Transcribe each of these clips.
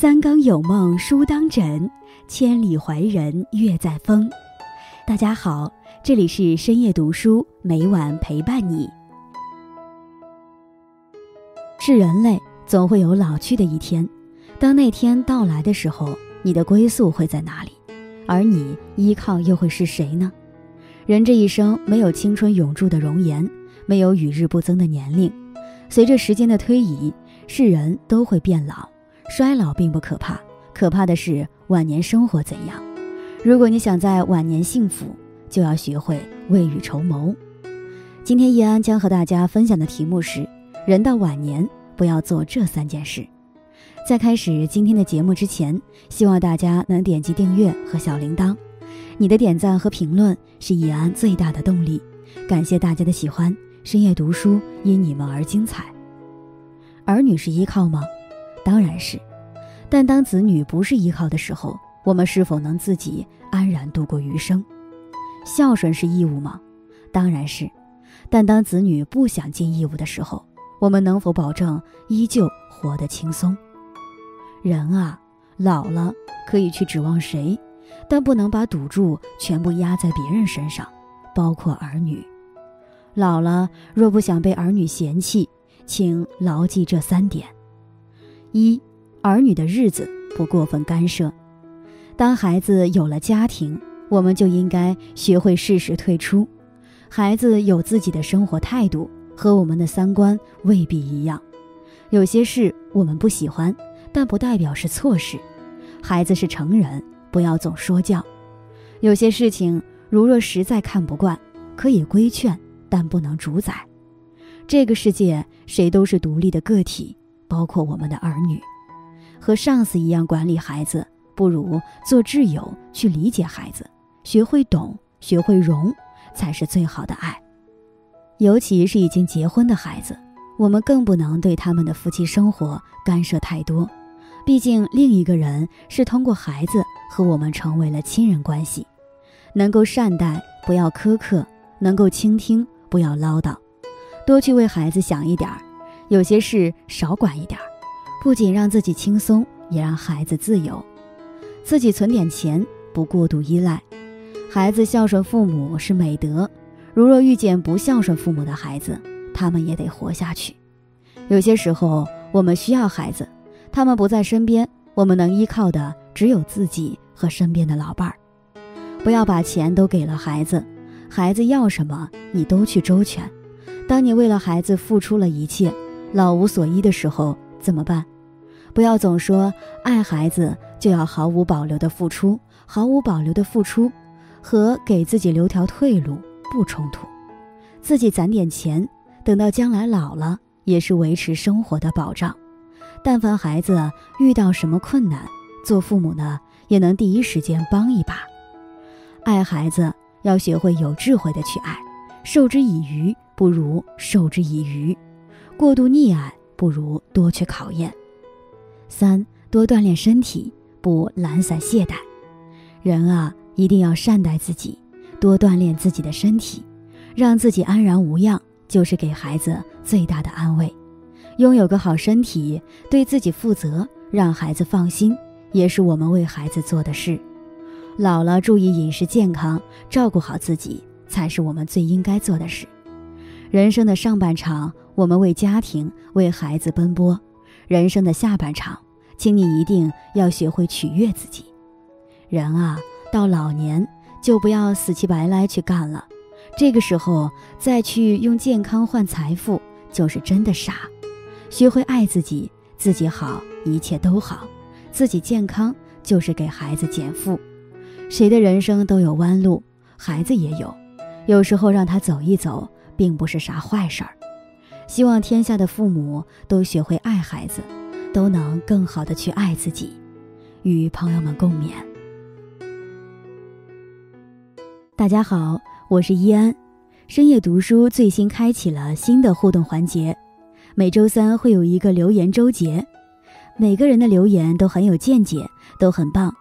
三更有梦书当枕，千里怀人月在风。大家好，这里是深夜读书，每晚陪伴你。是人类总会有老去的一天，当那天到来的时候，你的归宿会在哪里？而你依靠又会是谁呢？人这一生没有青春永驻的容颜，没有与日不增的年龄。随着时间的推移，是人都会变老，衰老并不可怕，可怕的是晚年生活怎样。如果你想在晚年幸福，就要学会未雨绸缪。今天易安将和大家分享的题目是：人到晚年不要做这三件事。在开始今天的节目之前，希望大家能点击订阅和小铃铛。你的点赞和评论是易安最大的动力。感谢大家的喜欢，深夜读书因你们而精彩。儿女是依靠吗？当然是。但当子女不是依靠的时候，我们是否能自己安然度过余生？孝顺是义务吗？当然是。但当子女不想尽义务的时候，我们能否保证依旧活得轻松？人啊，老了可以去指望谁，但不能把赌注全部压在别人身上，包括儿女。老了若不想被儿女嫌弃，请牢记这三点：一、儿女的日子不过分干涉。当孩子有了家庭，我们就应该学会适时退出。孩子有自己的生活态度，和我们的三观未必一样。有些事我们不喜欢。但不代表是错事，孩子是成人，不要总说教。有些事情，如若实在看不惯，可以规劝，但不能主宰。这个世界，谁都是独立的个体，包括我们的儿女。和上司一样管理孩子，不如做挚友去理解孩子，学会懂，学会容，才是最好的爱。尤其是已经结婚的孩子，我们更不能对他们的夫妻生活干涉太多。毕竟，另一个人是通过孩子和我们成为了亲人关系，能够善待，不要苛刻；能够倾听，不要唠叨，多去为孩子想一点儿，有些事少管一点儿，不仅让自己轻松，也让孩子自由。自己存点钱，不过度依赖。孩子孝顺父母是美德，如若遇见不孝顺父母的孩子，他们也得活下去。有些时候，我们需要孩子。他们不在身边，我们能依靠的只有自己和身边的老伴儿。不要把钱都给了孩子，孩子要什么你都去周全。当你为了孩子付出了一切，老无所依的时候怎么办？不要总说爱孩子就要毫无保留的付出，毫无保留的付出和给自己留条退路不冲突。自己攒点钱，等到将来老了也是维持生活的保障。但凡孩子遇到什么困难，做父母的也能第一时间帮一把。爱孩子要学会有智慧的去爱，授之以鱼不如授之以渔，过度溺爱不如多去考验。三多锻炼身体，不懒散懈怠。人啊，一定要善待自己，多锻炼自己的身体，让自己安然无恙，就是给孩子最大的安慰。拥有个好身体，对自己负责，让孩子放心，也是我们为孩子做的事。老了，注意饮食健康，照顾好自己，才是我们最应该做的事。人生的上半场，我们为家庭、为孩子奔波；人生的下半场，请你一定要学会取悦自己。人啊，到老年就不要死乞白赖去干了，这个时候再去用健康换财富，就是真的傻。学会爱自己，自己好，一切都好；自己健康，就是给孩子减负。谁的人生都有弯路，孩子也有，有时候让他走一走，并不是啥坏事儿。希望天下的父母都学会爱孩子，都能更好的去爱自己。与朋友们共勉。大家好，我是依安，深夜读书最新开启了新的互动环节。每周三会有一个留言周结，每个人的留言都很有见解，都很棒。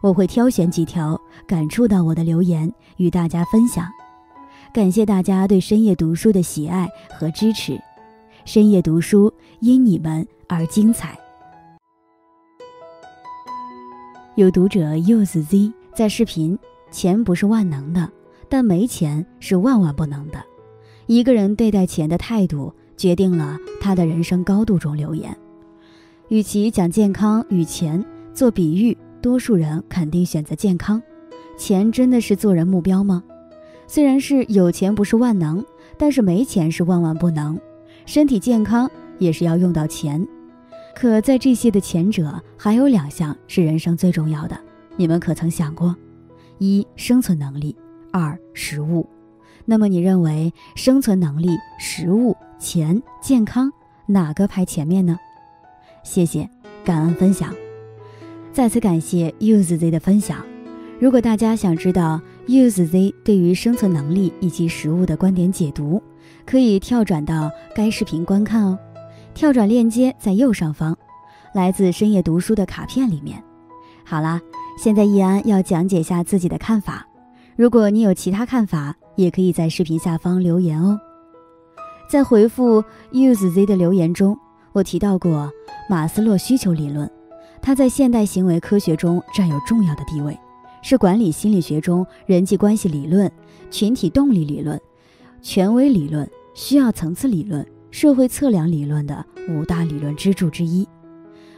我会挑选几条感触到我的留言与大家分享。感谢大家对深夜读书的喜爱和支持，深夜读书因你们而精彩。有读者 usz 在视频“钱不是万能的，但没钱是万万不能的”。一个人对待钱的态度，决定了他的人生高度。中留言，与其讲健康与钱做比喻，多数人肯定选择健康。钱真的是做人目标吗？虽然是有钱不是万能，但是没钱是万万不能。身体健康也是要用到钱。可在这些的前者，还有两项是人生最重要的，你们可曾想过？一、生存能力；二、食物。那么你认为生存能力、食物、钱、健康哪个排前面呢？谢谢，感恩分享。再次感谢 Use Z 的分享。如果大家想知道 Use Z 对于生存能力以及食物的观点解读，可以跳转到该视频观看哦。跳转链接在右上方，来自深夜读书的卡片里面。好啦，现在易安要讲解下自己的看法。如果你有其他看法，也可以在视频下方留言哦。在回复 use z 的留言中，我提到过马斯洛需求理论，它在现代行为科学中占有重要的地位，是管理心理学中人际关系理论、群体动力理论、权威理论、需要层次理论。社会测量理论的五大理论支柱之一，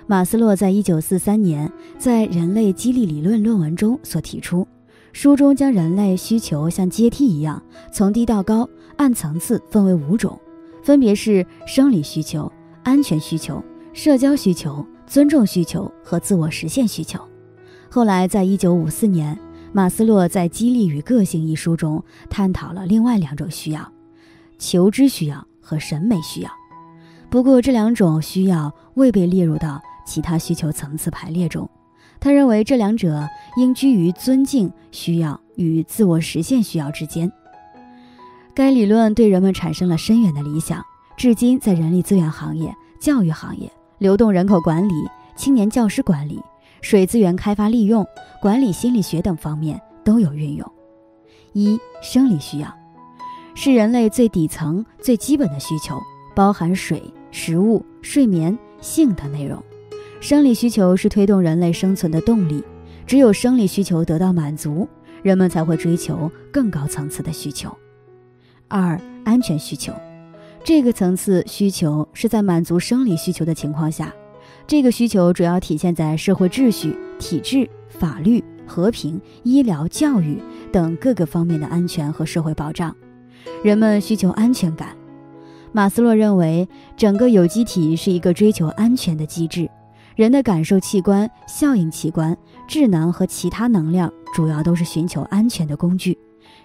马斯洛在一九四三年在《人类激励理论》论文中所提出，书中将人类需求像阶梯一样从低到高按层次分为五种，分别是生理需求、安全需求、社交需求、尊重需求和自我实现需求。后来，在一九五四年，马斯洛在《激励与个性》一书中探讨了另外两种需要：求知需要。和审美需要，不过这两种需要未被列入到其他需求层次排列中。他认为这两者应居于尊敬需要与自我实现需要之间。该理论对人们产生了深远的理想，至今在人力资源行业、教育行业、流动人口管理、青年教师管理、水资源开发利用、管理心理学等方面都有运用。一、生理需要。是人类最底层、最基本的需求，包含水、食物、睡眠、性等内容。生理需求是推动人类生存的动力，只有生理需求得到满足，人们才会追求更高层次的需求。二、安全需求，这个层次需求是在满足生理需求的情况下，这个需求主要体现在社会秩序、体制、法律、和平、医疗、教育等各个方面的安全和社会保障。人们需求安全感。马斯洛认为，整个有机体是一个追求安全的机制。人的感受器官、效应器官、智能和其他能量，主要都是寻求安全的工具。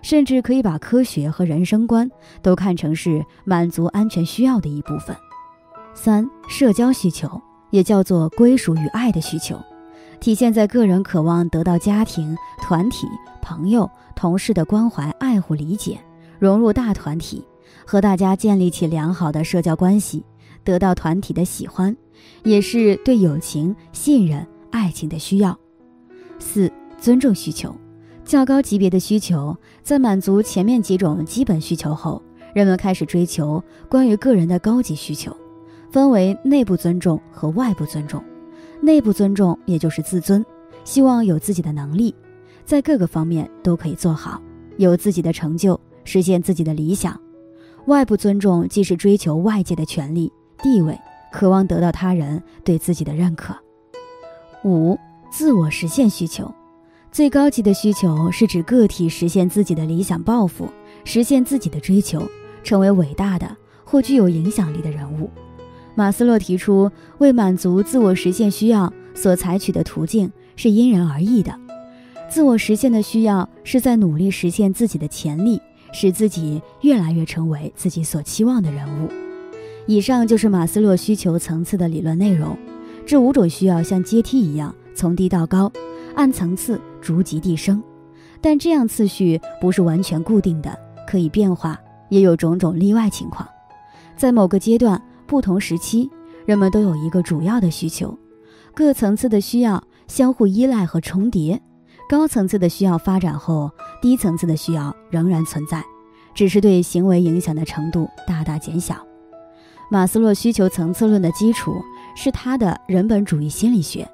甚至可以把科学和人生观都看成是满足安全需要的一部分。三、社交需求，也叫做归属与爱的需求，体现在个人渴望得到家庭、团体、朋友、同事的关怀、爱护、理解。融入大团体，和大家建立起良好的社交关系，得到团体的喜欢，也是对友情、信任、爱情的需要。四、尊重需求，较高级别的需求，在满足前面几种基本需求后，人们开始追求关于个人的高级需求，分为内部尊重和外部尊重。内部尊重也就是自尊，希望有自己的能力，在各个方面都可以做好，有自己的成就。实现自己的理想，外部尊重既是追求外界的权利地位，渴望得到他人对自己的认可。五、自我实现需求，最高级的需求是指个体实现自己的理想抱负，实现自己的追求，成为伟大的或具有影响力的人物。马斯洛提出，为满足自我实现需要所采取的途径是因人而异的。自我实现的需要是在努力实现自己的潜力。使自己越来越成为自己所期望的人物。以上就是马斯洛需求层次的理论内容。这五种需要像阶梯一样从低到高，按层次逐级递升。但这样次序不是完全固定的，可以变化，也有种种例外情况。在某个阶段、不同时期，人们都有一个主要的需求，各层次的需要相互依赖和重叠。高层次的需要发展后，低层次的需要仍然存在，只是对行为影响的程度大大减小。马斯洛需求层次论的基础是他的人本主义心理学。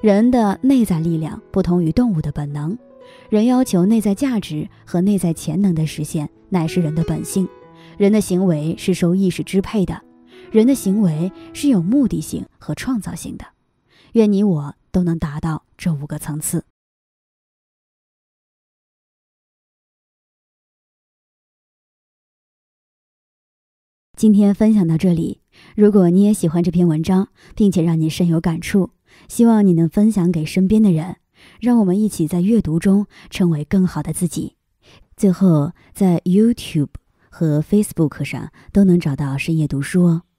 人的内在力量不同于动物的本能，人要求内在价值和内在潜能的实现，乃是人的本性。人的行为是受意识支配的，人的行为是有目的性和创造性的。愿你我都能达到这五个层次。今天分享到这里，如果你也喜欢这篇文章，并且让你深有感触，希望你能分享给身边的人，让我们一起在阅读中成为更好的自己。最后，在 YouTube 和 Facebook 上都能找到深夜读书哦，